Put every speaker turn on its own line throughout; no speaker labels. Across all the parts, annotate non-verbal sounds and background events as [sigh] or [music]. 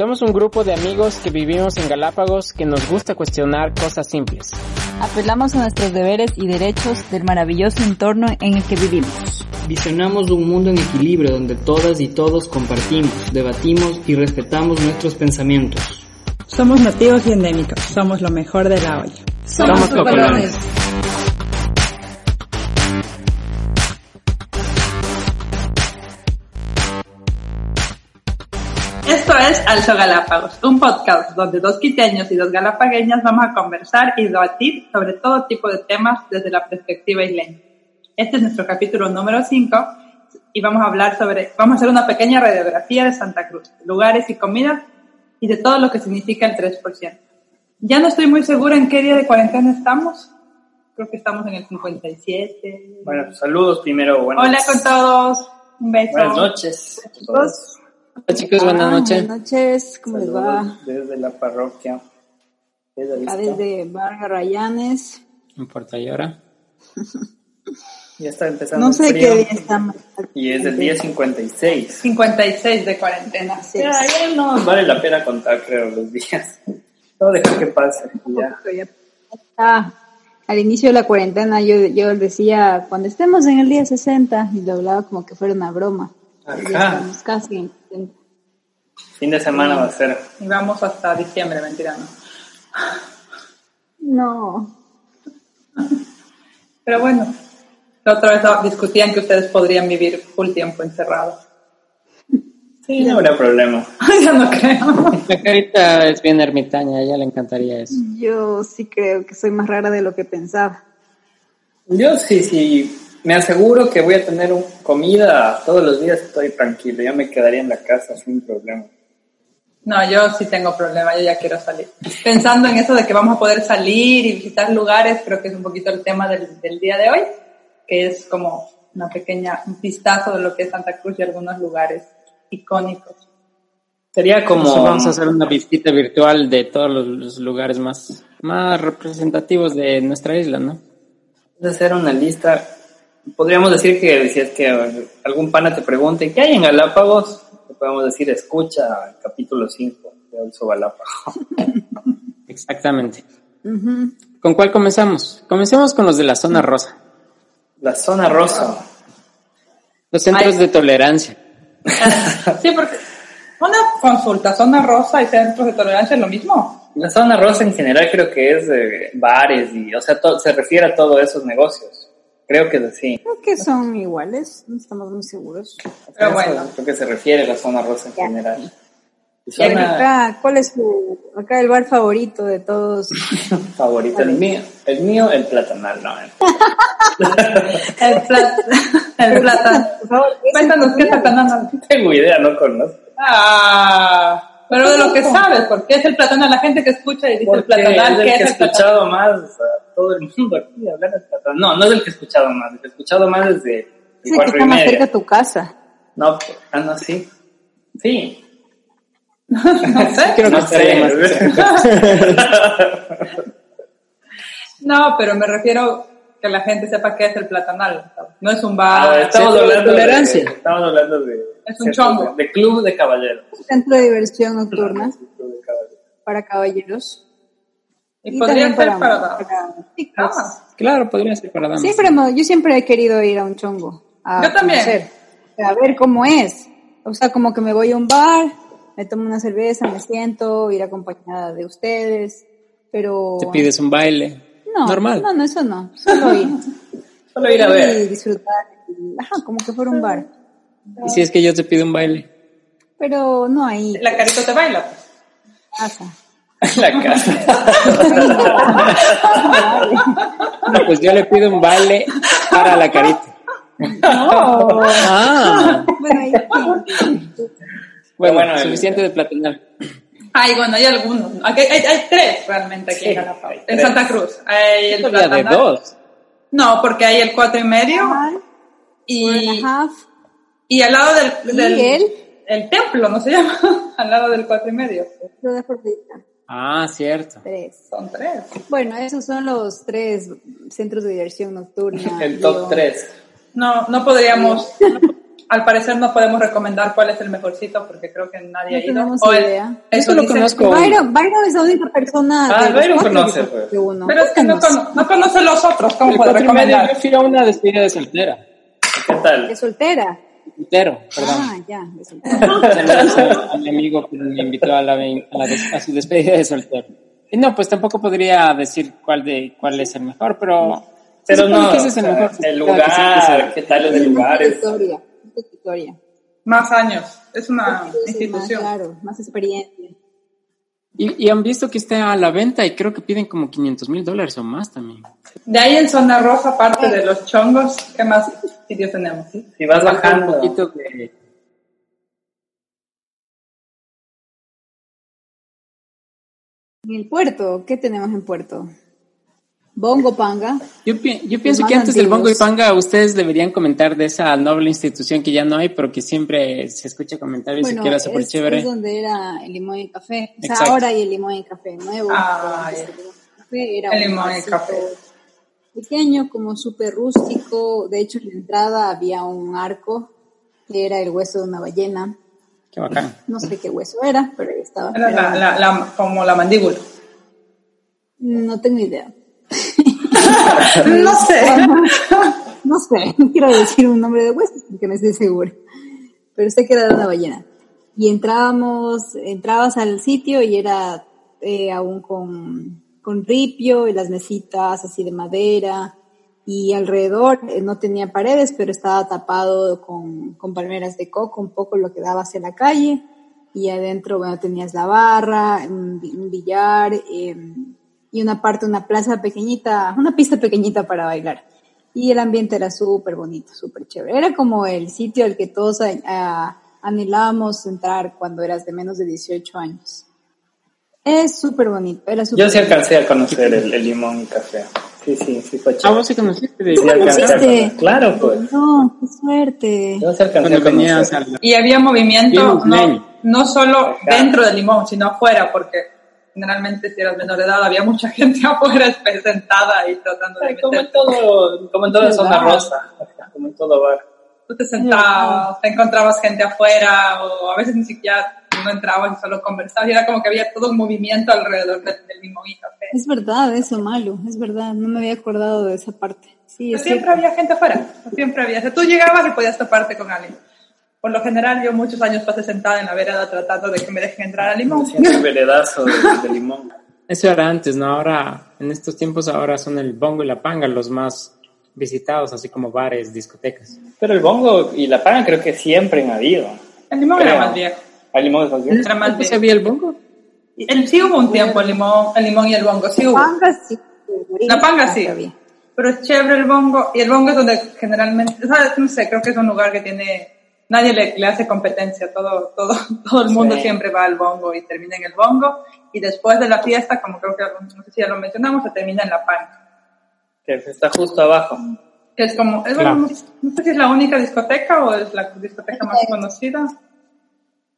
Somos un grupo de amigos que vivimos en Galápagos que nos gusta cuestionar cosas simples.
Apelamos a nuestros deberes y derechos del maravilloso entorno en el que vivimos.
Visionamos un mundo en equilibrio donde todas y todos compartimos, debatimos y respetamos nuestros pensamientos.
Somos nativos y endémicos, somos lo mejor de la olla.
Somos, cocolones.
Es Alzo Galápagos, un podcast donde dos quiteños y dos galapagueñas vamos a conversar y debatir sobre todo tipo de temas desde la perspectiva isleña. Este es nuestro capítulo número 5 y vamos a hablar sobre, vamos a hacer una pequeña radiografía de Santa Cruz, lugares y comidas y de todo lo que significa el 3%. Ya no estoy muy segura en qué día de cuarentena estamos. Creo que estamos en el 57.
Bueno, saludos primero. Buenas,
Hola con todos. Un beso.
buenas noches. a todos.
Hola chicos, buenas noches.
Buenas noches, ¿cómo les va?
Desde la parroquia. Desde
Acá
Vista.
desde Vargas Rayanes.
En Puerto Ayora.
Ya está empezando
No sé
el
qué
frío.
día estamos.
Y es el día 56.
56 de cuarentena.
Sí.
Ya, ya no vale la pena contar, creo, los días. No dejar que pase. Ya.
Ah, al inicio de la cuarentena yo, yo decía, cuando estemos en el día 60, y lo hablaba como que fuera una broma. Estamos casi en 60.
Fin de semana va a ser.
Y vamos hasta diciembre, mentira, no.
No.
Pero bueno, la otra vez discutían que ustedes podrían vivir full tiempo encerrados.
Sí, no habrá problema. [laughs]
ya no creo.
La carita es bien ermitaña, a ella le encantaría eso.
Yo sí creo que soy más rara de lo que pensaba.
Yo sí, sí. Me aseguro que voy a tener un- comida todos los días. Estoy tranquilo. Ya me quedaría en la casa sin problema.
No, yo sí tengo problema, yo ya quiero salir. Pensando en eso de que vamos a poder salir y visitar lugares, creo que es un poquito el tema del, del día de hoy, que es como una pequeña un vistazo de lo que es Santa Cruz y algunos lugares icónicos.
Sería como.
Entonces vamos a hacer una visita virtual de todos los, los lugares más, más representativos de nuestra isla, ¿no?
Vamos a hacer una lista. Podríamos decir que si es que algún pana te pregunte ¿qué hay en Galápagos? Le podemos decir escucha el capítulo 5 de Alzo Galápagos. [laughs]
Exactamente. ¿Con cuál comenzamos? Comencemos con los de la zona rosa.
La zona rosa.
Los centros
Ay.
de tolerancia. [laughs]
Sí, porque una consulta, zona rosa y centros de tolerancia es lo mismo.
La zona rosa en general creo que es bares y, o sea, to- se refiere a todos esos negocios. Creo que es así.
Creo que son iguales, no estamos muy seguros.
Pero
Eso
bueno.
Creo que se refiere a la zona rosa en
Ya.
general. Zona
acá, ¿cuál es su, acá el bar favorito de todos? [laughs]
favorita, el mío, el mío, el platanal, no.
El, [laughs] plat el plátano.
Por favor, ese
Cuéntanos qué platanal.
No tengo idea, no conozco.
Ah, pero de lo que sabes, porque es el platanal, la gente que escucha y dice el
Porque
platanal,
es el
¿qué
que he
es el platanal?
escuchado más a todo el mundo aquí hablar de platanal. No, no es el que he escuchado más, el que he escuchado más desde
Es
el
el que está
y
más cerca a tu casa.
No, ah, no, sí. Sí. [laughs]
No sé. [laughs]
Creo que
No
más
sé. [laughs]
No, pero me refiero que la gente sepa qué es el platanal. No es un
Ah,
bar.
estamos
centro de
hablando de
tolerancia.
Estamos hablando de.
Es un chongo.
De club de caballeros.
Centro de diversión nocturna
de caballeros.
para caballeros.
y podría ser para,
para chicas.
Ah,
Claro, podría ser para damas.
Siempre yo siempre he querido ir a un chongo. A
Yo también.
conocer, a ver cómo es. O sea, como que me voy a un bar, me tomo una cerveza, me siento, ir acompañada de ustedes. Pero.
Te pides un baile.
No,
Normal.
no, no, eso no. Solo ir. [laughs]
Solo ir a ver.
Y disfrutar. y- Ajá, como que fuera un bar.
Y si es que yo te pido un baile.
Pero no ahí.
la carita te baila.
Casa. [laughs]
La casa. [laughs]
No, pues yo le pido un baile para la carita.
No.
Ah,
Bueno,
bueno, suficiente de platanal.
Ay, bueno, hay algunos. Aquí hay, hay tres realmente aquí
Sí,
en
tres.
Santa Cruz. Hay el
de dos.
No, porque hay el cuatro y medio. Y, y al lado del, el templo, ¿no se llama? [laughs] al lado del cuatro y medio.
Lo de Afrodita.
Ah, cierto.
Tres.
Son tres.
Bueno, esos son los tres centros de diversión nocturna. [laughs]
El top
Digo,
3.
No, no podríamos, [laughs] al parecer no podemos recomendar cuál es el mejorcito porque creo que nadie
No
ha ido.
tenemos
O el-
idea.
eso
Eso lo conozco.
Byron, Byron es la única persona.
Ah,
de
Byron conoce,
que-
pues.
uno.
Pero es que no, no conoce los otros, ¿cómo
El
puede recomendar?
yo fui a una despedida de soltera.
¿Qué tal?
Es soltera.
Soltero, perdón.
Ah, ya, de soltera.
Saludos [laughs] a, a mi amigo que me invitó a, la, a, la a su despedida de soltero. Y no, pues tampoco podría decir cuál de cuál es el mejor, pero...
Pero no,
que ese es el
o sea,
mejor.
el lugar, ¿qué tal es el lugar?
Historia. más
años. Es una
Sí, más,
institución.
claro, más experiencia.
Y, y han visto que está a la venta y creo que piden como 500 mil dólares o más también.
De ahí en zona roja, aparte de los chongos, ¿qué más sitios tenemos?
Si vas
Un
bajando,
poquito de...
En el puerto, ¿qué tenemos en puerto? Bongo Panga.
Yo, pi- yo pienso que antes del Bongo y. Panga ustedes deberían comentar de esa noble institución que ya no hay, pero que siempre se escucha comentarios y
Bueno,
se queda súper
es,
chévere.
es donde era el limón y café. O sea,
Exacto.
ahora hay el limón y café nuevo.
Ah,
el limón y café era
El
un
limón y café.
Pequeño, como súper rústico. De hecho, en la entrada había un arco que era el hueso de una ballena.
Qué bacán.
No sé qué hueso era, pero ahí estaba.
Era la, la- la- como la mandíbula.
No tengo idea. [laughs]
No sé. [laughs]
No sé, no quiero decir un nombre de hueso porque no estoy segura. Pero sé que era de una ballena. Y entrábamos, entrabas al sitio y era eh, aún con, con ripio y las mesitas así de madera. Y alrededor eh, no tenía paredes, pero estaba tapado con, con palmeras de coco, un poco lo que daba hacia la calle. Y adentro, bueno, tenías la barra, un, un billar, eh, y una parte, una plaza pequeñita, una pista pequeñita para bailar. Y el ambiente era súper bonito, súper chévere. Era como el sitio al que todos ah, anhelábamos entrar cuando eras de menos de 18 años. Es súper bonito, era súper
yo sí
bonito.
alcancé a conocer el, el limón y café. Sí, sí, sí fue
Ah,
chévere.
vos sí conociste de
Sí a
conociste?
Claro, pues.
No, qué suerte.
Yo sí alcancé
cuando
a
venías
conocer.
Y había movimiento no, no solo
Ajá.
dentro del limón, sino afuera, porque generalmente si eras menor de edad había mucha gente [laughs] afuera sentada y tratando de
Ay, Como en todo, como en toda zona rosa, como en todo bar.
Tú te sentabas, te encontrabas gente afuera o a veces ni siquiera no entrabas y solo conversabas y era como que había todo un movimiento alrededor del, del y café.
Es verdad eso, Malu, es verdad. No me había acordado de esa parte. Sí, es
siempre
cierto.
había gente afuera, siempre había. O sea, tú llegabas y podías toparte con alguien. Por lo general, yo muchos años pasé sentada en la vereda tratando de que me dejen entrar al limón.
El veredazo de, de limón. [laughs]
Eso era antes, ¿no? Ahora, en estos tiempos, ahora son el Bongo y la Panga los más visitados, así como bares, discotecas.
Pero el bongo y la pana creo que siempre han habido.
El limón
Creo.
era más viejo.
¿El limón es más bien?
Era más
¿No
viejo.
sabía el Bongo?
El, sí hubo un tiempo el limón, el limón y el bongo, sí hubo.
Panga sí.
La panga sí. Pero es chévere el bongo. Y el bongo es donde generalmente, ¿sabes? No sé, creo que es un lugar que tiene, nadie le, le hace competencia. Todo, todo, [laughs] todo el mundo
Sí.
siempre va al bongo y termina en el bongo. Y después de la fiesta, como creo que, no sé si ya lo mencionamos, se termina en la panga.
Que está justo abajo.
Que es como, es,
Claro.
no, no sé si es la única discoteca o es la discoteca más conocida.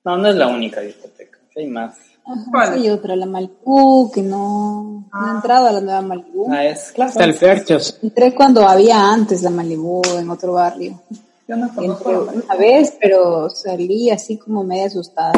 No, no es la única discoteca. Hay más.
Ajá,
¿Cuál?
sí, hay otra, la Malibu, que no, no he entrado a la nueva Malibu.
Ah, es claro.
Está el Ferchos.
Entré cuando había antes la Malibu en otro barrio.
Yo no
Entré
conozco.
una vez, pero salí así como media asustada.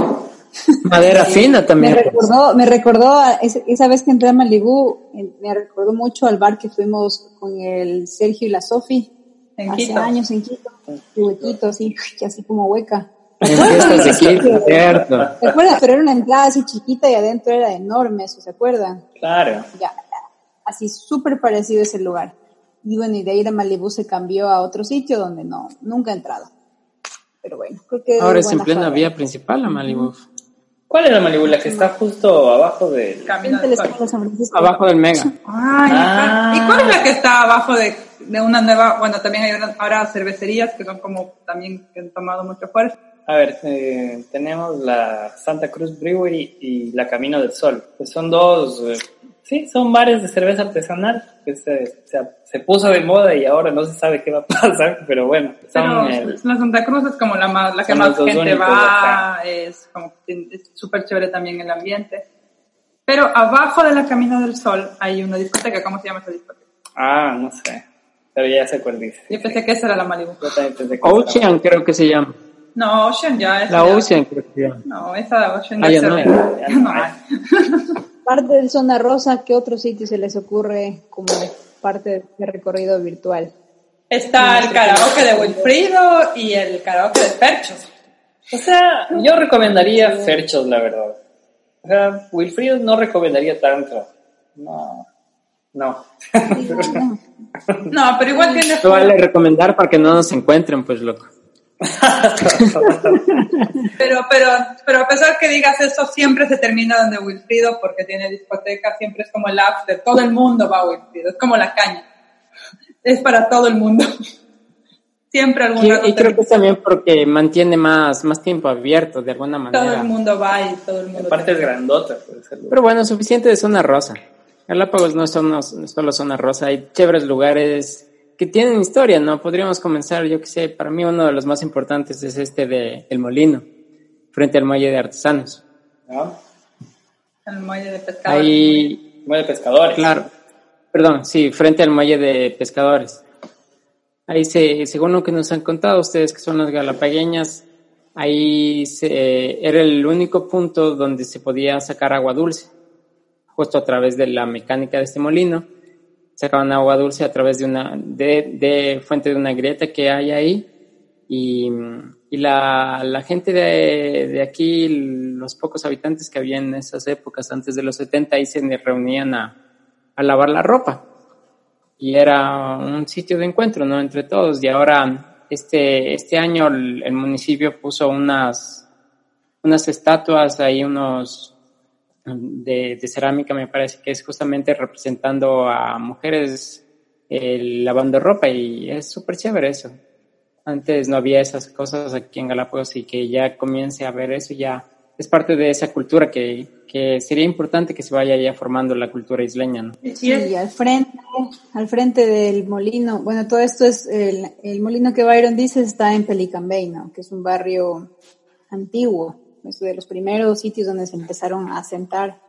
Madera fina
Me
también. pues.
recordó, me recordó a esa vez que entré a Malibu, eh, me recordó mucho al bar que fuimos con el Sergio y la Sofi hace
Quito.
años en Quito, huequito así, así como hueca.
En fiestas de Quito, [laughs] cierto.
¿Se acuerdan? Pero era una entrada así chiquita y adentro era enorme, ¿eso se acuerdan?
Claro.
Ya, así súper parecido ese lugar. Y bueno, y de ahí de Malibu se cambió a otro sitio donde no, nunca he entrado. Pero bueno, creo que...
Ahora es en plena vía principal la Malibu.
¿Cuál es la Malibu? La que está justo abajo del...
Camino del.
Abajo del Mega.
Ay,
Ah.
¿y cuál es la que está abajo de, de una nueva, bueno, también hay una- ahora cervecerías que son como también que han tomado mucho fuerza?
A ver, eh, tenemos la Santa Cruz Brewery y la Camino del Sol. Pues son dos, eh, sí, son bares de cerveza artesanal que se, se, se puso de moda y ahora no se sabe qué va a pasar, pero bueno, son
Pero
el-
la Santa Cruz es como la más, la que más gente va, es como súper chévere también el ambiente. Pero abajo de la Camino del Sol hay una discoteca, ¿cómo se llama esa discoteca?
Ah, no sé. Pero ya sé cuál dice.
Yo pensé que esa era la Malibu.
Ocean creo que se llama.
No, Ocean ya es.
La
ya-
Ocean creo que se llama.
No, esa de Ocean
Ah,
ya
ya
se
no
ve.
hay.
era-
Ya no hay. [laughs] [laughs]
Parte de Zona Rosa, ¿qué otro sitio se les ocurre como parte de recorrido virtual?
Está el karaoke de Wilfrido y el karaoke de Perchos.
O sea, yo recomendaría Ferchos, la verdad. O sea, Wilfrido no recomendaría tanto. No. No. [laughs]
No, pero igual tiene.
Vale recomendar para que no nos encuentren, pues loco. [laughs]
Pero, pero, pero a pesar que digas eso, siempre se termina donde Wilfrido porque tiene discoteca, siempre es como el after. Todo el mundo va a Wilfrido, es como la caña. Es para todo el mundo. [laughs] Siempre algún
Y,
rato
y creo
termina-
que es también porque mantiene más, más tiempo abierto de alguna
todo el
manera.
mundo va y todo el mundo.
Aparte es grandota.
Pero bueno, suficiente de zona rosa. Galápagos no son no es solo zona rosa, hay chéveres lugares que tienen historia, ¿no? Podríamos comenzar, yo que sé, para mí uno de los más importantes es este de El Molino, frente al muelle de artesanos.
¿no?
En el muelle de pescado.
Ahí,
Muy de pescadores.
claro, perdón, sí, frente al muelle de pescadores. Ahí se, según lo que nos han contado ustedes que son las galapagueñas, ahí se, era el único punto donde se podía sacar agua dulce, justo a través de la mecánica de este molino. Sacaban agua dulce a través de una, de, de fuente de una grieta que hay ahí. Y, y la, la gente de, de aquí, los pocos habitantes que había en esas épocas, antes de los 70, ahí se reunían a, a lavar la ropa y era un sitio de encuentro, ¿no? Entre todos. Y ahora, este, este año el, el municipio puso unas, unas estatuas, ahí unos de, de cerámica, me parece que es justamente representando a mujeres eh, lavando ropa y es súper chévere eso. Antes no había esas cosas aquí en Galápagos y que ya comience a ver eso ya es parte de esa cultura que, que sería importante que se vaya ya formando la cultura isleña, ¿no?
Sí, al frente, al frente del molino. Bueno, todo esto es el, el molino que Byron dice está en Pelican Bay, ¿no? Que es un barrio antiguo, es de los primeros sitios donde se empezaron a asentar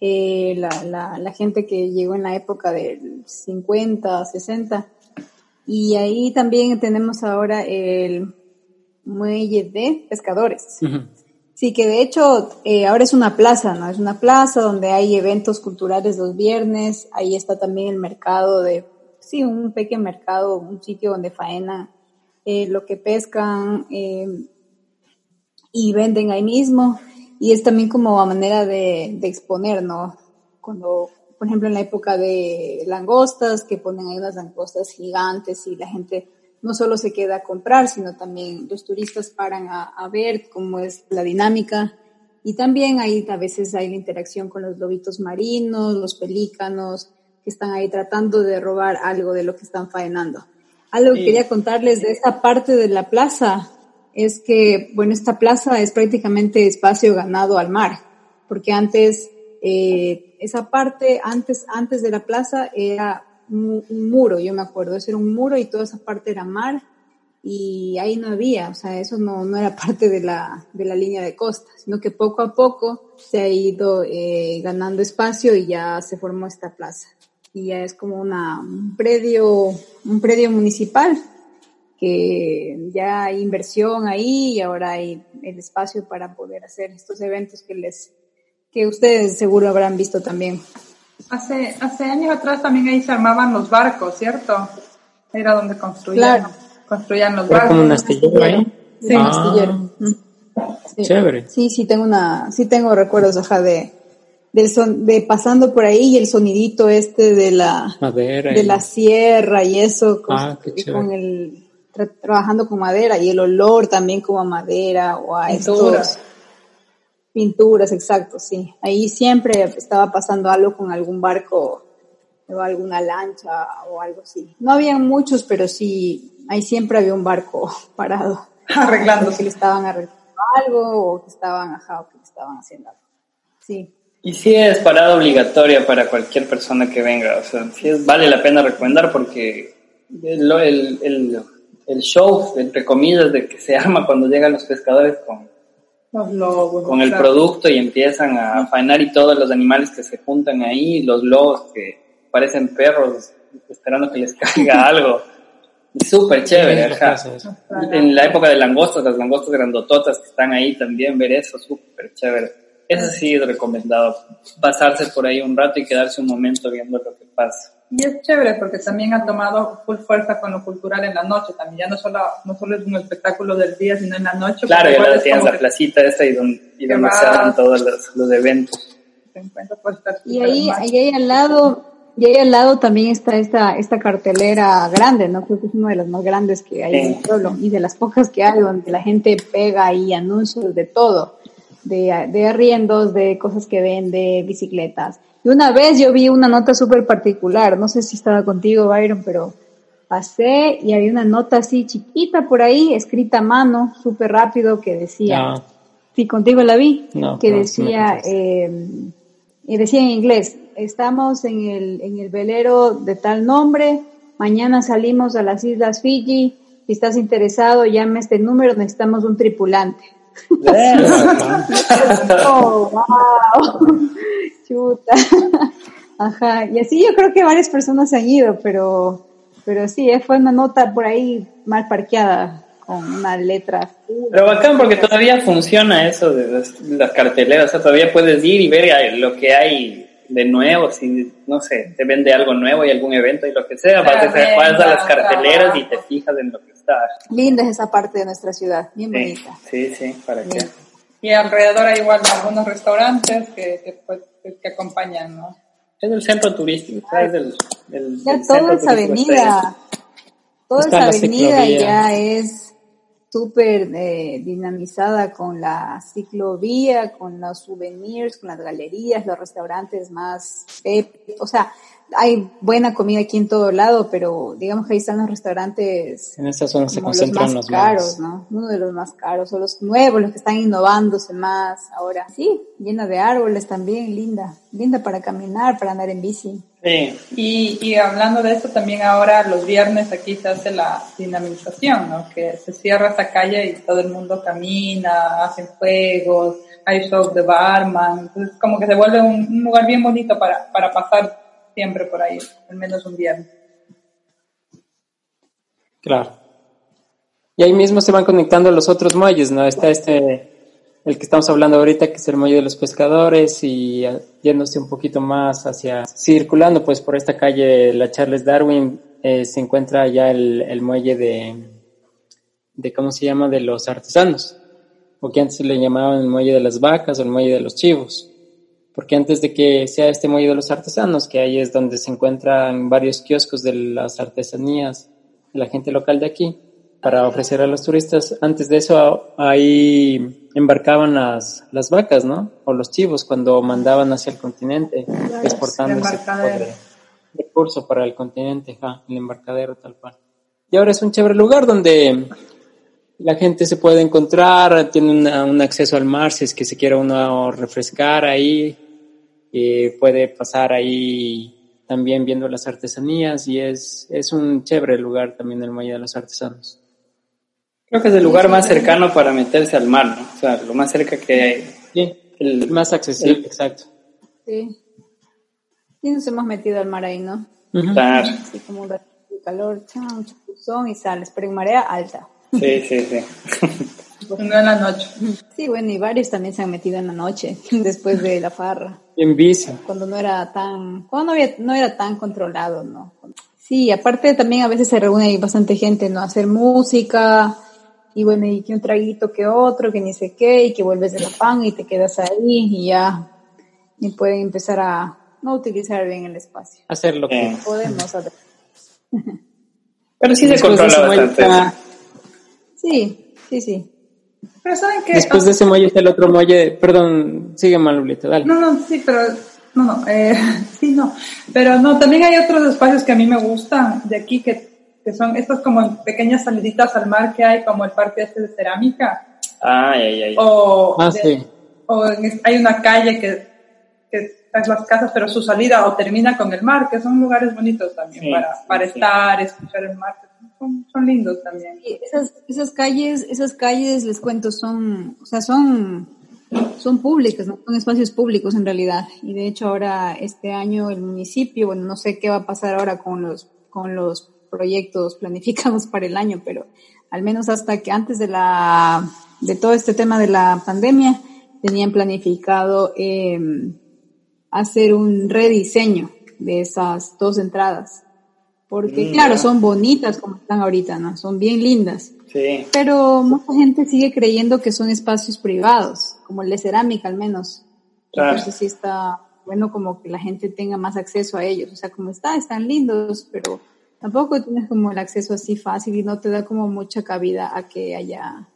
eh, la, la, la gente que llegó en la época del 50, 60. Y ahí también tenemos ahora el muelle de pescadores. Sí, que de hecho eh, ahora es una plaza, ¿no? Es una plaza donde hay eventos culturales los viernes, ahí está también el mercado de, sí, un pequeño mercado, un sitio donde faena eh, lo que pescan eh, y venden ahí mismo, y es también como a manera de, de exponer, ¿no? Cuando, por ejemplo, en la época de langostas, que ponen ahí unas langostas gigantes y la gente no solo se queda a comprar, sino también los turistas paran a, a, ver cómo es la dinámica. Y también ahí a veces hay la interacción con los lobitos marinos, los pelícanos, que están ahí tratando de robar algo de lo que están faenando. Algo que quería contarles de esta parte de la plaza es que, bueno, esta plaza es prácticamente espacio ganado al mar, porque antes, eh, esa parte, antes, antes de la plaza era un, muro, yo me acuerdo, eso era un muro y toda esa parte era mar y ahí no había, o sea, eso no, no era parte de la, de la línea de costa, sino que poco a poco se ha ido eh, ganando espacio y ya se formó esta plaza. Y ya es como una, un predio, un predio municipal que ya hay inversión ahí y ahora hay el espacio para poder hacer estos eventos que les, que ustedes seguro habrán visto también.
Hace, hace años atrás también ahí se armaban los barcos, ¿cierto? Era donde construían,
claro.
construían los barcos.
como un astillero ahí.
Sí, un astillero. Sí.
Chévere.
Sí, sí tengo una, sí tengo recuerdos, ajá, de, del son, de pasando por ahí y el sonidito este de la,
Madera.
de
y-
la sierra y eso, con,
Ah, qué chévere.
con el, trabajando con madera y el olor también como a madera o a
Pinturas.
estos pinturas, exacto, sí. Ahí siempre estaba pasando algo con algún barco o alguna lancha o algo así. No habían muchos, pero sí, ahí siempre había un barco [laughs] parado.
Arreglándose.
Que le estaban arreglando algo o que estaban, ajá, o que le estaban haciendo algo. Sí.
Y sí es parada obligatoria para cualquier persona que venga, o sea, sí es- vale la pena recomendar porque el, el, el, el show, entre comillas, de que se [laughs] arma cuando llegan los pescadores con,
Los lobos.
con el producto y empiezan a faenar y todos los animales que se juntan ahí, los lobos que parecen perros esperando que les [laughs] caiga algo. Súper chévere, ajá.
eso.
En la época de langostas, las langostas grandototas que están ahí también, ver eso, súper chévere. Eso sí es recomendado, pasarse por ahí un rato y quedarse un momento viendo lo que pasa.
Y es chévere porque también ha tomado full fuerza con lo cultural en la noche. También ya no solo, no solo es un espectáculo del día, sino en la noche.
Claro, ya
es
tienes la placita esta y donde, y se dan todos los, los eventos.
Y ahí,
mal.
ahí, ahí al lado, y ahí al lado también está esta, esta cartelera grande, ¿no? Creo que es una de las más grandes que hay en el pueblo y de las pocas que hay donde la gente pega ahí anuncios de todo, de, de arriendos, de cosas que vende, bicicletas. Y una vez yo vi una nota súper particular, no sé si estaba contigo, Byron, pero pasé y había una nota así chiquita por ahí, escrita a mano, súper rápido, que decía,
No,
Sí, contigo la vi,
No,
que
no,
decía, eh, y decía en inglés, estamos en el, en el velero de tal nombre, mañana salimos a las Islas Fiji, si estás interesado, llame a este número, necesitamos un tripulante. [laughs] Oh, wow. Chuta. [laughs] Ajá. Y así yo creo que varias personas se han ido, pero, pero sí, eh, fue una nota por ahí mal parqueada con una letra.
Pero bacán porque todavía funciona eso de las, las carteleras, o sea, todavía puedes ir y ver eh, lo que hay de nuevo, si, no sé, te vende algo nuevo y algún evento y lo que sea, vas, a- las carteleras y te fijas en lo que está.
Linda es esa parte de nuestra ciudad, bien
Sí,
bonita.
sí, sí, para qué.
Y alrededor hay igual algunos restaurantes que, que, pues, que- acompañan, ¿no?
Es el centro turístico, sea, es el, el-
Ya toda
centro
esa avenida, toda esa
la
avenida ya es súper eh, dinamizada con la ciclovía, con los souvenirs, con las galerías, los restaurantes más, pep- o sea, hay buena comida aquí en todo lado, pero digamos que ahí están los restaurantes
en esa zona se
como los
concentran
más
los
caros. ¿no? Uno de los más caros, o los nuevos, los que están innovándose más ahora. Sí, llena de árboles también, linda, linda para caminar, para andar en bici.
Sí,
Y, y hablando de esto, también ahora los viernes aquí se hace la dinamización, ¿no? Que se cierra esta calle y todo el mundo camina, hacen juegos, hay shows de barman, entonces como que se vuelve un, un lugar bien bonito para, para pasar siempre por ahí, al menos un viernes.
Claro. Y ahí mismo se van conectando los otros muelles, ¿no? Está este, el que estamos hablando ahorita, que es el muelle de los pescadores, y yéndose un poquito más hacia, circulando pues por esta calle, la Charles Darwin, eh, se encuentra ya el, el muelle de, de, ¿cómo se llama? De los artesanos, o que antes le llamaban el muelle de las vacas o el muelle de los chivos. Porque antes de que sea este muelle de los artesanos, que ahí es donde se encuentran varios kioscos de las artesanías de la gente local de aquí, para ofrecer a los turistas. Antes de eso, ahí embarcaban las, las vacas, ¿no? O los chivos cuando mandaban hacia el continente, exportando ese tipo de recurso para el continente, ja, el embarcadero tal cual. Y ahora es un chévere lugar donde la gente se puede encontrar, tiene una- un acceso al mar si es que se quiere uno refrescar ahí, y puede pasar ahí también viendo las artesanías y es, es un chévere lugar también el Muelle de los Artesanos.
creo que es el lugar más cercano para meterse al mar, ¿no? O sea, lo más cerca que hay.
Sí,
El,
más accesible,
el-
exacto.
Sí. Y nos hemos metido al mar ahí, ¿no?
Ujú.
Claro.
Así como un calor, chao, un chapuzón y sales, pero en marea alta.
Sí, sí, sí. [laughs]
No en la noche.
Sí, bueno, y varios también se han metido en la noche, [laughs] después de la farra,
En bici.
cuando no era tan, cuando no, había, no era tan controlado, ¿no? Sí, aparte también a veces se reúne ahí bastante gente, ¿no? A hacer música, y bueno, y que un traguito que otro, que ni sé qué, y que vuelves de la pan y te quedas ahí y ya, y pueden empezar a no utilizar bien el espacio.
Hacer lo que...
Eh,
Podemos hacer.
Pero sí se controla bastante.
Sí, sí, sí.
Pero ¿saben qué?
Después de ese muelle está el otro muelle, perdón, sigue Malulita, dale.
No, no, sí, pero no, no, eh, [laughs] sí, no. Pero no, también hay otros espacios que a mí me gustan de aquí que, que son estas como pequeñas saliditas al mar que hay, como el parque este de cerámica.
Ay, ay, ay.
O,
Ah,
de-
sí.
o en hay una calle que, que las casas, pero su salida o termina con el mar, que son lugares bonitos también
Sí,
para,
sí,
para
sí.
estar, escuchar el mar. Son, lindos también.
Y esas, esas calles, esas calles, les cuento, son, o sea, son son públicas, son espacios públicos en realidad. Y de hecho ahora este año el municipio, bueno, no sé qué va a pasar ahora con los, con los proyectos planificados para el año, pero al menos hasta que antes de la, de todo este tema de la pandemia, tenían planificado eh, hacer un rediseño de esas dos entradas. Porque, mm, claro, son bonitas como están ahorita, ¿no? Son bien lindas.
Sí.
Pero mucha gente sigue creyendo que son espacios privados, como el de cerámica al menos. Claro. Entonces sí está bueno como que la gente tenga más acceso a ellos. O sea, como está, están lindos, pero tampoco tienes como el acceso así fácil y no te da como mucha cabida a que haya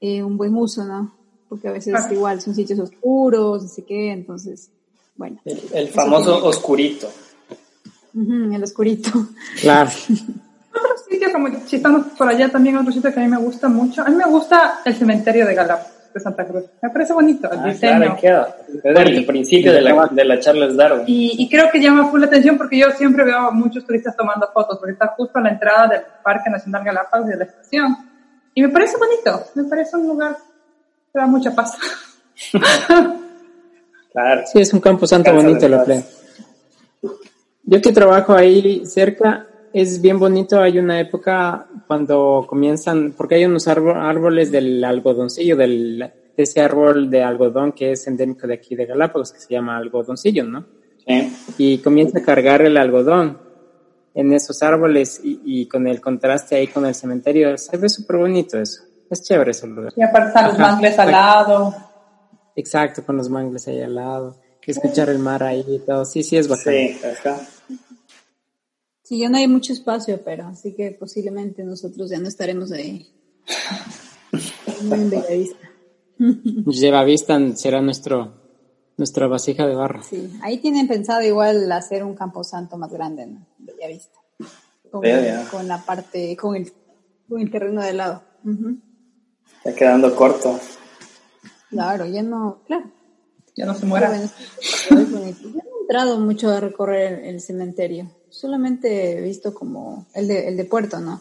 eh, un buen uso, ¿no? Porque a veces igual son sitios oscuros, así que entonces, bueno.
El, famoso oscurito.
El oscurito.
Claro. [laughs]
otro sitio, como si estamos por allá también, otro sitio que a mí me gusta mucho. A mí me gusta el cementerio de Galápagos, de Santa Cruz. Me parece bonito el
Ah,
diseño.
claro, queda. Desde el principio de la, de la Charles Darwin.
Y, y creo que llama full la atención porque yo siempre veo a muchos turistas tomando fotos, porque está justo a la entrada del Parque Nacional Galápagos y de la estación. Y me parece bonito, me parece un lugar que da mucha paz. [laughs]
Claro.
Sí, es un campo santo bonito la playa. Yo que trabajo ahí cerca, es bien bonito. Hay una época cuando comienzan, porque hay unos árbo- árboles del algodoncillo, del, de ese árbol de algodón que es endémico de aquí de Galápagos, que se llama algodoncillo, ¿no?
Sí.
Y comienza a cargar el algodón en esos árboles y, y con el contraste ahí con el cementerio, se ve súper bonito eso. Es chévere ese lugar.
Y aparte están los mangles al lado.
Exacto, con los mangles ahí al lado. Escuchar el mar ahí y todo. Sí, sí, es bacán.
Sí, ajá.
Sí, ya no hay mucho espacio, pero así que posiblemente nosotros ya no estaremos ahí. Muy en Bellavista. [laughs]
Lleva vista será nuestro, nuestra vasija de barro.
Sí, ahí tienen pensado igual hacer un camposanto más grande en Bellavista. Con, la parte, con el, con el terreno de lado.
Está quedando corto.
Claro, ya no, claro.
Ya no se muera.
bueno, es bonito. Yo no he entrado mucho a recorrer el, cementerio. Solamente he visto como el de, el de Puerto, ¿no?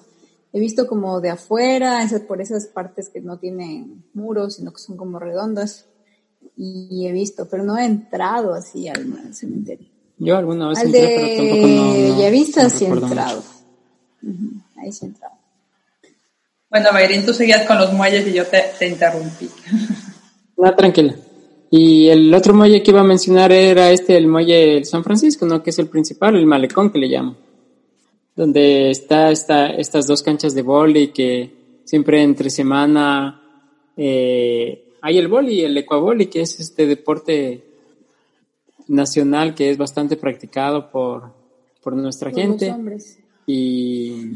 He visto como de afuera, esas, por esas partes que no tienen muros, sino que son como redondas. Y he visto, pero no he entrado así al, al cementerio.
Yo alguna vez
Al
entré,
de
pero tampoco no, no-
Bellavista
no
sí he entrado.
mucho.
Ujú, Ahí sí he entrado.
Bueno, Mayrin, tú seguías con los muelles y yo te, te interrumpí. [laughs]
Ah, tranquila. Y el otro muelle que iba a mencionar era este, el muelle San Francisco, ¿no? Que es el principal, el malecón que le llamo. Donde está, está estas dos canchas de vóley que siempre entre semana eh, hay el vóley el ecuavóley, que es este deporte nacional que es bastante practicado por, por nuestra
Por
gente.
Los hombres.
Y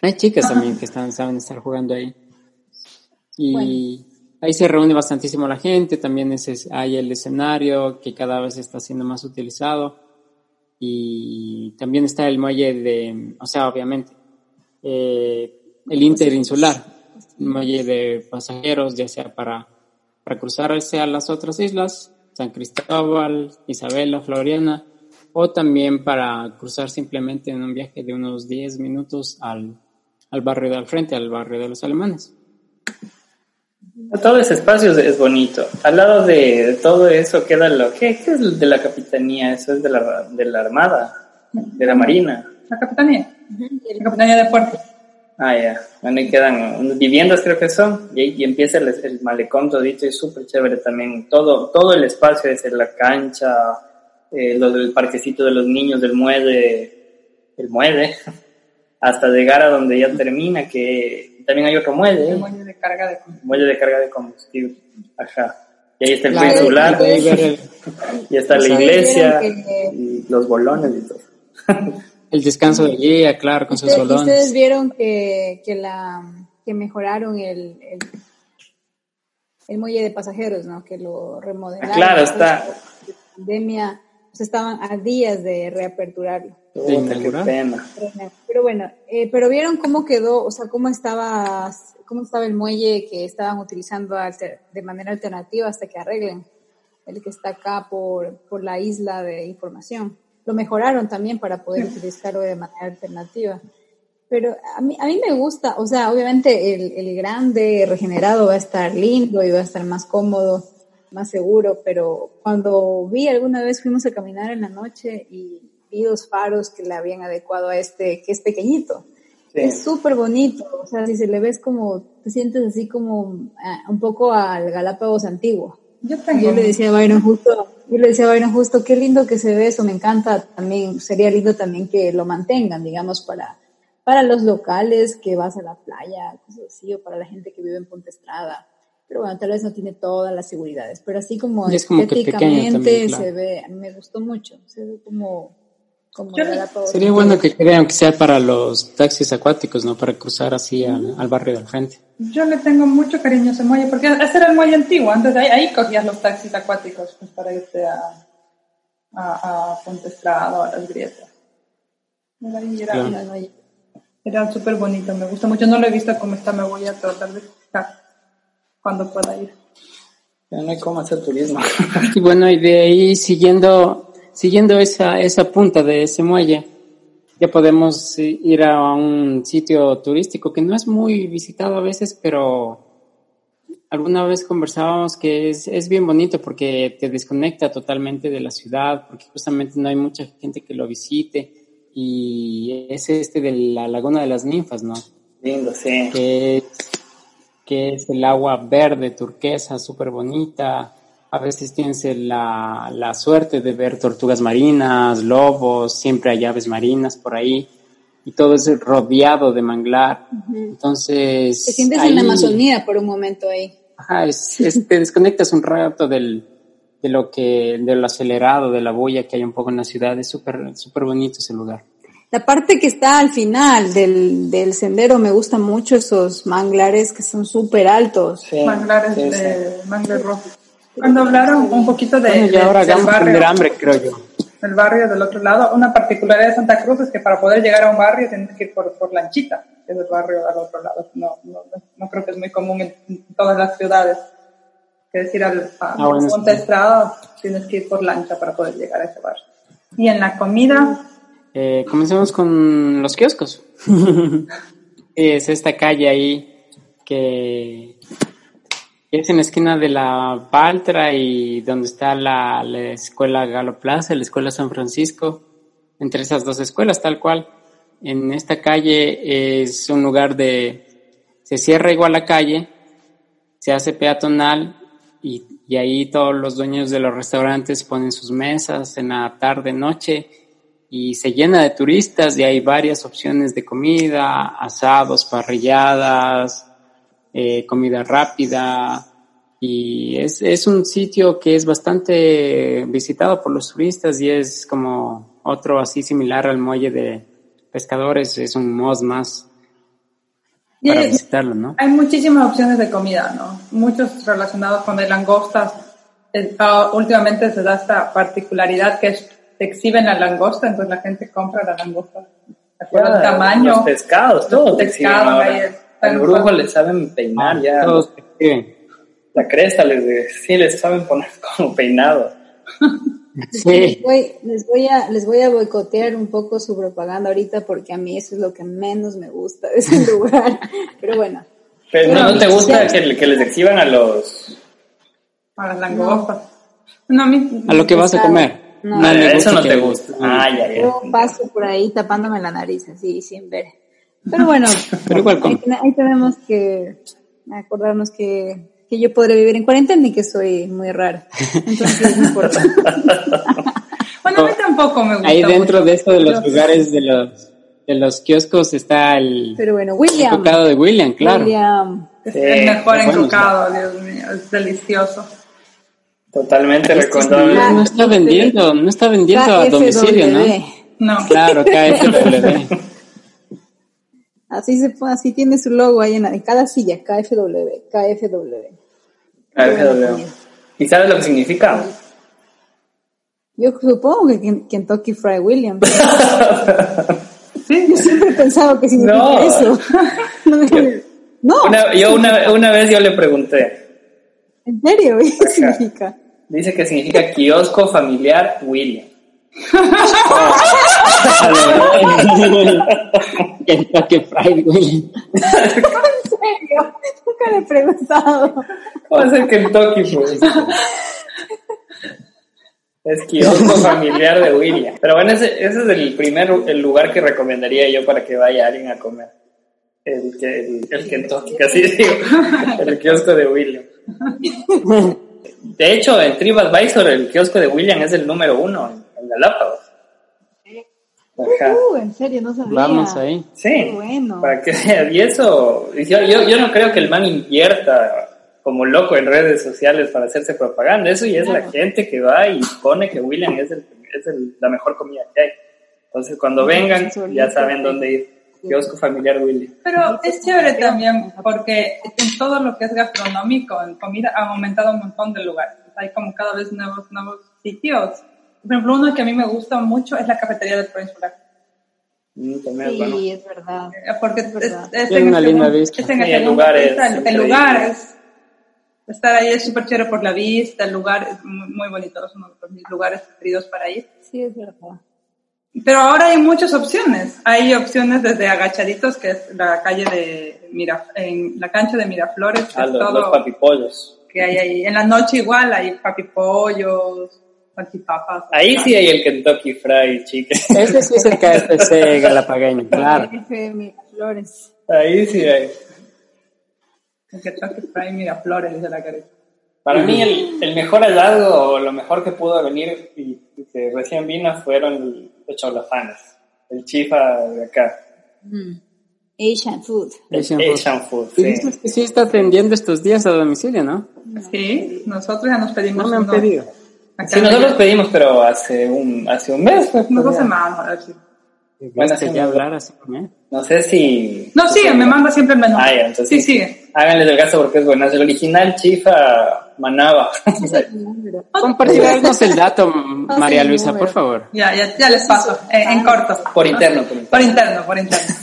hay chicas también que están, saben estar jugando ahí. Y ahí se reúne bastantísimo la gente, también es, hay el escenario que cada vez está siendo más utilizado. Y también está el muelle de, o sea, obviamente, eh, el interinsular, el muelle de pasajeros, ya sea para, para cruzarse a las otras islas, San Cristóbal, Isabela, Floriana, o también para cruzar simplemente en un viaje de unos 10 minutos al, al barrio de al frente, al barrio de los alemanes.
Todo ese espacio es, bonito. Al lado de, todo eso queda lo que ¿qué es de la capitanía, eso es de la, de la armada, de la marina.
La capitanía. La capitanía de puerto.
Ah, ya. Bueno, ahí quedan unas viviendas, creo que son, y, empieza el, el malecón todito, y es súper chévere también. Todo, todo el espacio, desde la cancha, eh, lo del parquecito de los niños, del muelle, el muelle, [laughs] hasta llegar a donde ya termina, que también hay otro muelle,
El muelle de carga de
muelle de carga de combustible. Ajá. Y ahí está el
Claro,
peninsular,
y el,
está la
Exacto.
iglesia,
que-
y los bolones y todo.
el descanso de guía, claro, con sus solones.
Ustedes vieron que, que la que mejoraron el, el, el muelle de pasajeros, ¿no? Que lo remodelaron.
Ah, claro, está.
La pandemia, pues estaban a días de reaperturarlo.
Inaugurar.
Pero bueno, eh, pero vieron cómo quedó, o sea, cómo estaba, cómo estaba el muelle que estaban utilizando alter- de manera alternativa hasta que arreglen el que está acá por, por la isla de información. Lo mejoraron también para poder utilizarlo de manera alternativa. Pero a mí, a mí me gusta, o sea, obviamente el, el grande regenerado va a estar lindo y va a estar más cómodo, más seguro, pero cuando vi alguna vez fuimos a caminar en la noche y vi dos faros que le habían adecuado a este, que es pequeñito. Es súper bonito, o sea, si se le ves como, te sientes así como ah, un poco al Galápagos antiguo.
Yo tengo.
Yo le decía a Byron justo, yo le decía a Byron justo, qué lindo que se ve eso, me encanta también, sería lindo también que lo mantengan, digamos, para, para los locales que vas a la playa, cosas así, o para la gente que vive en Ponte Estrada. Pero bueno, tal vez no tiene todas las seguridades, pero así como
es como
estéticamente
también, claro.
se ve, me gustó mucho, se ve como, como
Sería bueno que creen que sea para los taxis acuáticos, ¿no? Para cruzar así al, al barrio del frente.
Yo le tengo mucho cariño a ese muelle, porque ese era el muelle antiguo. Antes de ahí, ahí cogías los taxis acuáticos pues, para irte a, a, a Ponte Estrada o a las grietas. Era, era,
Claro.
Era súper bonito, me gusta mucho. No lo he visto cómo está, me voy a tratar de fijar cuando pueda ir.
Ya no hay cómo hacer turismo. [laughs]
Y bueno, y de ahí siguiendo, siguiendo esa, esa punta de ese muelle, ya podemos eh, ir a un sitio turístico que no es muy visitado a veces, pero alguna vez conversábamos que es, es bien bonito porque te desconecta totalmente de la ciudad, porque justamente no hay mucha gente que lo visite, y es este de la Laguna de las Ninfas, ¿no?
Lindo, sí.
que es, que es el agua verde, turquesa, súper bonita. A veces tienes la, la suerte de ver tortugas marinas, lobos, siempre hay aves marinas por ahí. Y todo es rodeado de manglar. Entonces.
Te sientes en la Amazonía por un momento ahí.
Ajá, es, es- te desconectas un rato del, de lo que, de lo acelerado, de la bulla que hay un poco en la ciudad. Es súper, súper bonito ese lugar.
La parte que está al final del, del sendero me gusta mucho esos manglares que son súper altos.
Sí,
Manglares
sí, sí.
de manglar rojo. Cuando hablaron un poquito de,
Bueno, y
de-
ahora
del
hagamos tener
barrio,
hambre, creo yo.
el barrio del otro lado, una particularidad de Santa Cruz es que para poder llegar a un barrio tienes que ir por, por lanchita, que es el barrio al otro lado. No, no, no- creo que es muy común en, en todas las ciudades. Es decir, al a
Ah, bueno,
Monte
sí.
Estrada tienes que ir por lancha para poder llegar a ese barrio. Y en la comida,
Eh, comencemos con los kioscos. [laughs] es esta calle ahí que es en la esquina de la Paltra y donde está la, la escuela Galo Plaza, la escuela San Francisco, entre esas dos escuelas, tal cual. En esta calle es un lugar de, se cierra igual la calle, se hace peatonal y, y ahí todos los dueños de los restaurantes ponen sus mesas en la tarde, noche y se llena de turistas y hay varias opciones de comida, asados, parrilladas, eh, comida rápida y es, es un sitio que es bastante visitado por los turistas y es como otro así similar al muelle de pescadores, es un mos más para visitarlo, ¿no?
hay muchísimas opciones de comida, ¿no? Muchos relacionados con el langostas. Eh, ah, últimamente se da esta particularidad que es, te exhiben la langosta, entonces la gente compra la langosta. De acuerdo al
Ya,
tamaño.
Los pescados, todo
Los pescados.
Al brujo le saben peinar ya.
Todos.
La cresta les, sí les saben poner [laughs] como peinado.
Les
Sí,
voy, les voy a, les voy a boicotear un poco su propaganda ahorita porque a mí eso es lo que menos me gusta de ese [laughs] lugar. Pero bueno,
Pero no,
Pero,
¿no te gusta
sí.
que, que les exhiban a los...
A las langostas. No, a mí,
a lo que vas a
Claro.
comer.
No.
Me
eso no te gusta. Ah, ya, ya.
yo paso por ahí tapándome la nariz así sin ver. Pero bueno, [laughs]
Pero igual
ahí, tenemos que acordarnos que, que yo podré vivir en cuarentena y que soy muy rara. Entonces no importa. [laughs]
bueno, a mí tampoco me gusta.
Ahí dentro
mucho.
de esto de los
Yo-
lugares de los de los kioscos está el,
Pero bueno,
el
William.
cocado de William, claro.
William.
Es
Sí,
el mejor
bueno,
encucado, Dios mío, es delicioso.
Totalmente recomendable.
no, no está vendiendo, no está vendiendo a domicilio, ¿no?
No,
Claro, KFW. [laughs]
Así se pone, así tiene su logo ahí en, cada silla, KFW, KFW.
KFW. ¿Y sabes lo que significa?
Yo supongo que Ken- Kentucky Fried William. [laughs]
sí,
Yo siempre he pensado que significa
No.
eso. [laughs] No, me- no,
Una, yo una, una vez yo le pregunté.
en serio, ¿qué significa?
Dice que significa kiosco familiar William.
Kentucky Fried William.
¿En serio? Nunca le he preguntado.
¿Cómo es el Kentucky, pues? Es kiosco familiar de William. Pero bueno, ese, ese es el primer el lugar que recomendaría yo para que vaya alguien a comer. El, que- el, el Kentucky, casi digo. El kiosco de William. [laughs] De hecho, en TripAdvisor el kiosco de William es el número uno en, Galápagos. Ajá.
Uh, en serio, no sabía.
Vamos ahí.
Sí,
Qué bueno.
para que y eso, yo, yo, yo no creo que el man invierta como loco en redes sociales para hacerse propaganda, eso y es la gente que va y pone que William es, el, es el- la mejor comida que hay. Entonces cuando vengan ya saben dónde ir. Kiosco familiar William.
Pero es chévere también porque en todo lo que es gastronómico, en comida, han aumentado un montón de lugares. Hay como cada vez nuevos, nuevos sitios. Por ejemplo, uno que a mí me gusta mucho es la cafetería del Peninsular.
Mm, también es bueno.
Sí, es verdad.
Eh, Porque es,
verdad.
es
Tiene
en
una
el
linda vista.
es en el
Sí, el lugar es
el- lugar es estar ahí es súper chévere por la vista, el lugar es muy, muy bonito, es uno de mis lugares preferidos para ir.
Sí, es verdad.
Pero ahora hay muchas opciones. Hay opciones desde Agachaditos, que es la calle de Mira, en la cancha de Miraflores, que
Ah,
es
los,
todo
los papipollos.
que hay ahí. En la noche igual hay papipollos, salchipapas.
Ahí sí hay el Kentucky Fried Chicken.
Ese sí es el KFC galapagueño, claro.
Miraflores.
Ahí sí hay.
El que traje Fry Miraflores, dice la carita.
Para mí el, el mejor hallazgo o lo mejor que pudo venir y que recién vino fueron los cholafanes. El chifa de acá.
Mm. Asian food.
Asian food.
Asian food,
Y
sí.
que sí está atendiendo estos días a domicilio, ¿no?
Sí, nosotros ya nos pedimos
No me han
uno.
pedido.
Acá
Sí, nosotros pedimos, pero hace un, hace un mes. pues,
Unas dos
pues,
semanas, a ver si.
Bueno,
Este,
sí,
ya
no.
hablar así con él.
No sé si...
No, sigue, me manda siempre el menú.
Ah, ya, entonces
sí, sigue.
Háganles el gasto porque es bueno. Es el original chifa manaba. [laughs]
Compartirnos el dato, María Luisa, por favor.
Ya, ya, ya les paso, eh, en corto.
Por interno, por interno.
Por interno, por interno.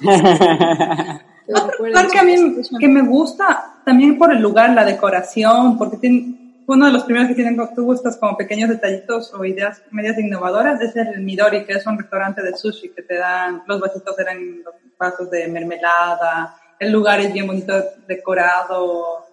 [laughs] Otro lugar que a mí que me gusta, también por el lugar, la decoración, porque tiene, uno de los primeros que tienen tuvo estos como pequeños detallitos o ideas medias innovadoras es el Midori, que es un restaurante de sushi que te dan, los vasitos eran los vasos de mermelada, el lugar es bien bonito decorado,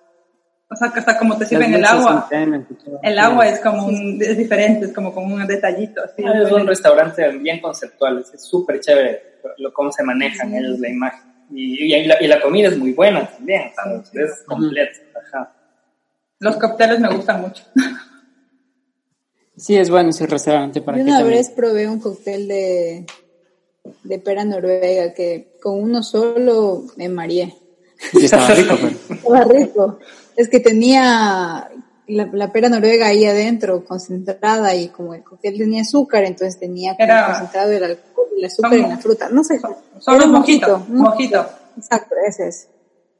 o sea, que hasta como te sirven el agua.
y.
El agua es como un, es diferente, es como con un detallito. Así,
Ah, es un restaurante bien conceptual, es súper chévere lo, cómo se manejan ellos la imagen. Y, y, la, y la comida es muy buena también, o sea, es completa. Ajá.
Los cócteles me gustan mucho.
Sí, es bueno ese restaurante para
Yo una
también-
vez probé un cóctel de, de pera noruega que con uno solo me mareé.
Sí, estaba rico, pero... [laughs]
Estaba rico. Es que tenía la, la pera noruega ahí adentro, concentrada, y como el cóctel tenía azúcar, entonces tenía
Era-
concentrado el alcohol y el azúcar
Como-
en la fruta. No sé.
Solo un mojito,
un
mojito.
Exacto, ese es.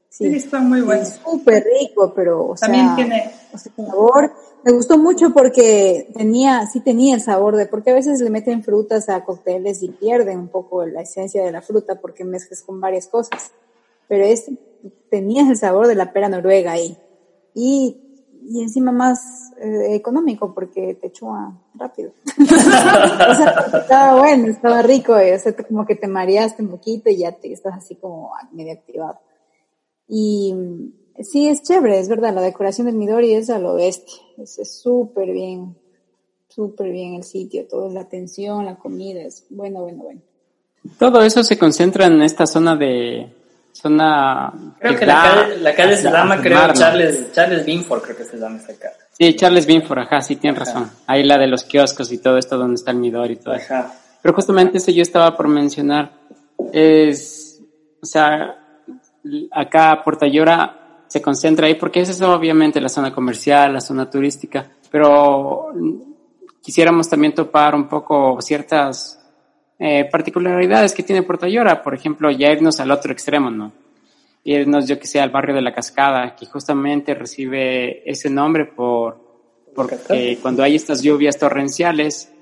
Sí, está muy bueno.
Sí, Súper rico, pero, o
También
sea,
tiene-
o sea, el sabor. Me gustó mucho porque tenía, sí tenía el sabor de, porque a veces le meten frutas a cócteles y pierden un poco la esencia de la fruta porque mezclas con varias cosas. Pero este tenías el sabor de la pera noruega ahí. Y, y encima más eh, económico porque te chua rápido. [laughs] o sea, estaba bueno, estaba rico, eh, o sea, como que te mareaste un poquito y ya te estás así como medio activado. Y sí, es chévere, es verdad, la decoración del Midori es a lo bestia, es súper bien, súper bien el sitio, toda la atención, la comida, es bueno, bueno, bueno.
Todo eso se concentra en esta zona de... Zona...
Creo que
da
la calle, la calle se llama, creo. Charles, Charles Binford, creo que se llama esta calle.
Sí, Charles Binford, ajá, sí, tienes
Ajá.
razón. Ahí la de los kioscos y todo esto donde está el Midori y todo eso.
Ajá.
Pero justamente eso yo estaba por mencionar. Es, o sea, acá Puerto Llora se concentra ahí porque esa es obviamente la zona comercial, la zona turística, pero quisiéramos también topar un poco ciertas eh, particularidades que tiene Puerto Llora, por ejemplo, ya irnos al otro extremo, ¿no? Irnos, yo que sé, al barrio de la Cascada, que justamente recibe ese nombre por, porque cuando hay estas lluvias torrenciales,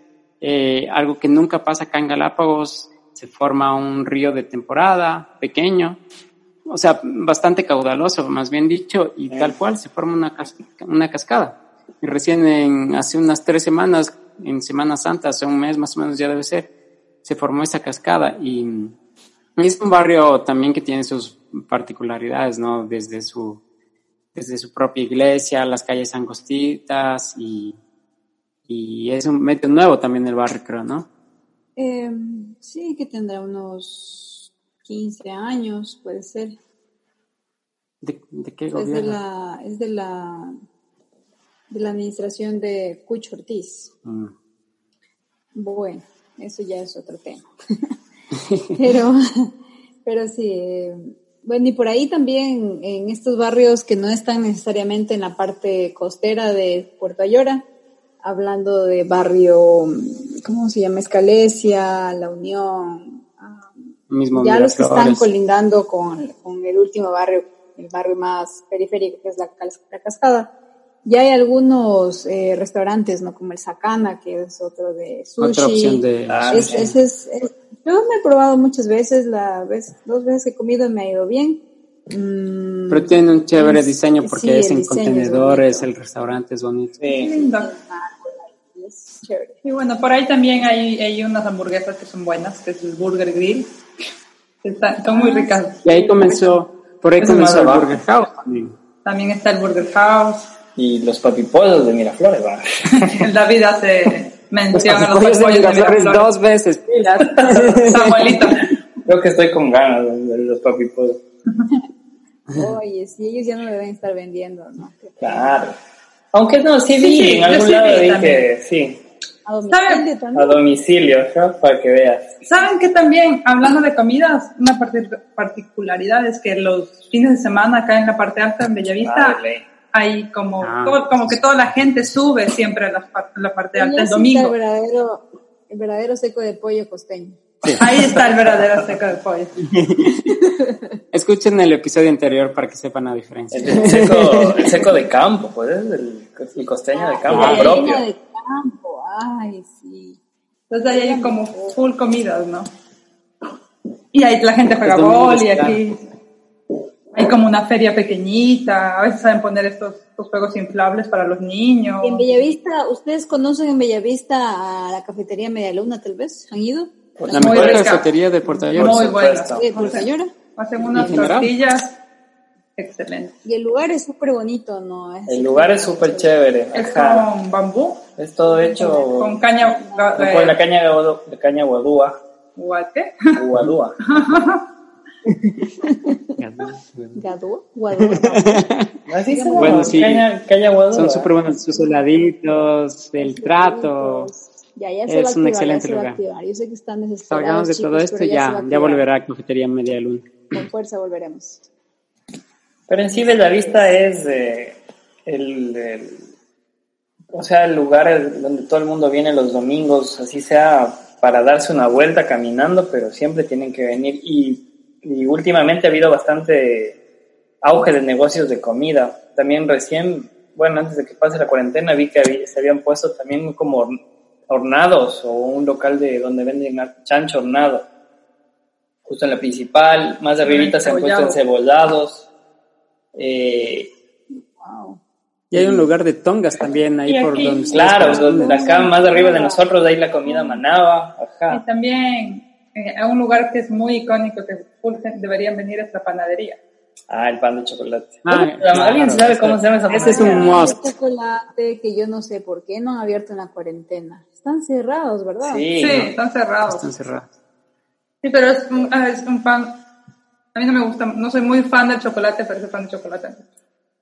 eh, algo que nunca pasa acá en Galápagos, se forma un río de temporada pequeño, o sea, bastante caudaloso, más bien dicho, y tal cual se forma una, una cascada. Y recién en, hace unas tres semanas, en Semana Santa, hace un mes más o menos ya debe ser, se formó esa cascada y es un barrio también que tiene sus particularidades, ¿no? Desde su, desde su propia iglesia, las calles angostitas y, y es un medio nuevo también el barrio, creo, ¿no?
Eh, sí, que tendrá unos 15 años, puede ser.
¿De, de qué
Es de
gobierno?
la, es de la, de la administración de Cucho Ortiz.
Mm.
Bueno, eso ya es otro tema. [laughs] pero, pero sí, bueno, y por ahí también en estos barrios que no están necesariamente en la parte costera de Puerto Ayora, hablando de barrio, ¿cómo se llama? Escalesia, La Unión,
Mismo
ya los que están colindando con, con el último barrio, el barrio más periférico, que es la, la Cascada, ya hay algunos eh, restaurantes, ¿no? Como el Sakana, que es otro de sushi.
Otra opción de...
Ah,
Es-
sí.
es- es- yo me he probado muchas veces, la vez, dos veces que he comido me ha ido bien. Mm,
Pero tiene un chévere
es-
diseño
sí,
porque es
el
en
es
contenedores, el restaurante es bonito.
Sí.
Lindo.
es chévere.
Y bueno, por ahí también hay, hay unas hamburguesas que son buenas, que es el Burger Grill. que están- son muy ricas.
Y ahí comenzó, por ahí comenzó el. Burger House también.
También está el Burger House.
Y los papipollos de Miraflores, va. [laughs]
David hace mención a los
Pollos de Miraflores
Miraflores.
dos veces.
Samuelito. [laughs]
Creo que estoy con ganas de los papipollos. [laughs]
Oye, si ellos ya no deben estar vendiendo, ¿no?
Claro. Aunque no, sí
Sí,
vi,
sí,
en algún
sí
lado
vi
que sí,
A domicilio
¿Saben?
a domicilio, ¿no? para que veas.
¿Saben que también, hablando de comidas, una partic- particularidad es que los fines de semana acá en la parte alta, en Bellavista,
ley.
Hay como,
Ah.
todo- como que toda la gente sube siempre a la, par- a la parte alta el domingo.
El verdadero, el verdadero seco de pollo costeño.
Ahí está el verdadero seco de pollo. [laughs]
Escuchen el episodio anterior para que sepan la diferencia.
El, el seco, el seco de campo, pues, es el, el costeño de campo
La
propio.
de campo, ay, sí.
Entonces ahí hay como full comidas, ¿no? Y ahí la gente juega boli
está.
aquí. Hay como una feria pequeñita, a veces saben poner estos, estos juegos inflables para los niños.
Y en Bellavista, ¿ustedes conocen en Bellavista a la cafetería Media Luna, tal vez? ¿Han ido?
La
Muy
mejor
rica.
cafetería de Puerto Vallarta.
Muy buena.
supuesto.
¿De Puerto Ayora?
Hacen unas tortillas excelentes.
Y el lugar es súper bonito, ¿no? Es-
El lugar es súper chévere.
Es
Ajá.
con bambú,
Es todo hecho
con caña,
con
eh,
la caña, de de caña guadúa.
guate.
Guadúa. [laughs]
Gadúa.
Así se
Bueno, sí.
Caña.
Son súper buenos sus heladitos, el trato.
Ya, ya se
Es un excelente
ya se va a
lugar.
activar. Yo sé que están desesperados.
Salgamos de todo esto ya, ya volverá a Cafetería Media Luna.
Con fuerza volveremos.
Pero en sí Bellavista es eh, el, el- o sea, el lugar donde todo el mundo viene los domingos, así sea para darse una vuelta caminando, pero siempre tienen que venir. Y, y últimamente ha habido bastante auge de negocios de comida. También recién, bueno, antes de que pase la cuarentena, vi que había- se habían puesto también como horn- hornados o un local de donde venden chancho hornado. Justo en la principal, más arribita se han puesto encebollados. Eh,
Wow.
Y hay un lugar de tongas también ahí
Y
por
aquí,
donde
claro, donde acá más arriba de nosotros, de ahí la comida manaba,
Y también eh, a un lugar que es muy icónico que deberían venir es la panadería.
Ah, el pan de chocolate.
Ah,
¿Alguien
claro,
sabe cómo se llama esa
Ese es
panadería?
un must.
chocolate que yo no sé por qué no han abierto en la cuarentena. Están cerrados, ¿verdad?
Sí,
Sí,
¿no?
están cerrados.
Están cerrados.
Sí, pero es un, ah, es un pan. A mí no me gusta, no soy muy fan del chocolate, pero ese pan de chocolate.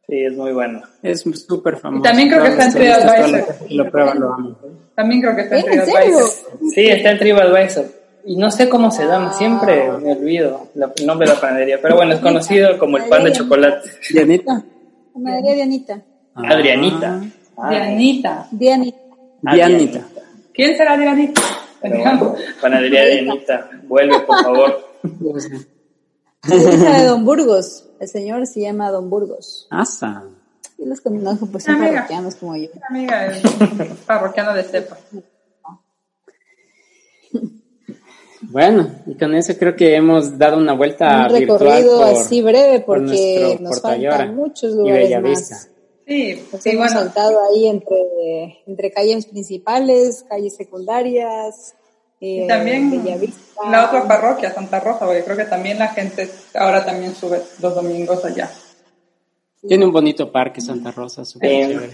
sí, es muy bueno.
Es súper famoso.
Y también creo que está en TripAdvisor.
Lo prueba, lo ama.
También creo que está
¿En?
TripAdvisor.
Sí, está en TripAdvisor. Y no sé cómo se llama, siempre me olvido el nombre de la panadería. Pero bueno, es conocido como el pan de chocolate.
Dianita.
Panadería Dianita.
Adrianita. Ah,
Dianita.
Dianita.
Dianita.
¿Quién será Dianita?
bueno, panadería Adrianita. Vuelve, por favor.
Esa de Don Burgos. El señor se llama Don Burgos.
Asa.
Y los conozco, pues son parroquianos como yo.
Amiga, el parroquiano de Cepa.
Bueno, y con eso creo que hemos dado una vuelta
Un recorrido
por,
así breve
por
porque nos faltan muchos
y
lugares
Bellavista.
más.
Sí,
Nos
sí,
hemos
bueno.
saltado ahí entre, entre calles principales, calles secundarias, eh,
Y también
Bellavista.
la otra parroquia, Santa Rosa, porque creo que también la gente ahora también sube los domingos allá.
Tiene un bonito parque Santa Rosa, súper
Bien.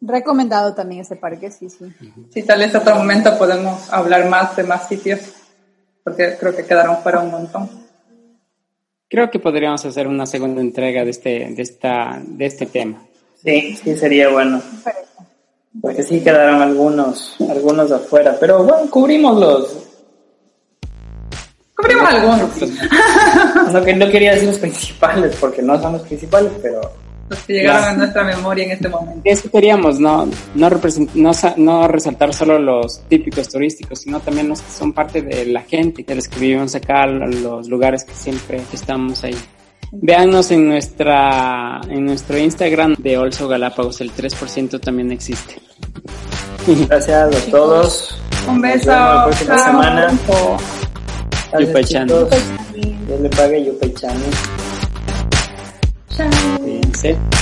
Recomendado también ese parque, sí, sí.
Si tal vez otro momento podemos hablar más de más sitios, porque creo que quedaron fuera un montón.
Creo que podríamos hacer una segunda entrega de este, de esta, de este tema.
Sí, sí sería bueno. Porque sí quedaron algunos, algunos afuera. Pero bueno, cubrimos los.
Cubrimos algunos,
No, [laughs] que no quería decir los principales, porque no son los principales, pero
los que llegaron a nuestra memoria en este momento.
Eso queríamos, no, no, no, no resaltar solo los típicos turísticos, sino también los que son parte de la gente, que les que vivimos acá, los lugares que siempre estamos ahí. Véanos en nuestra en nuestro Instagram de Also Galápagos, el 3% también existe.
gracias a todos.
Un
Nos
beso.
vemos la próxima
Chao.
semana. Chicos. Dios le pague Yupaychani.
Chao.
extent.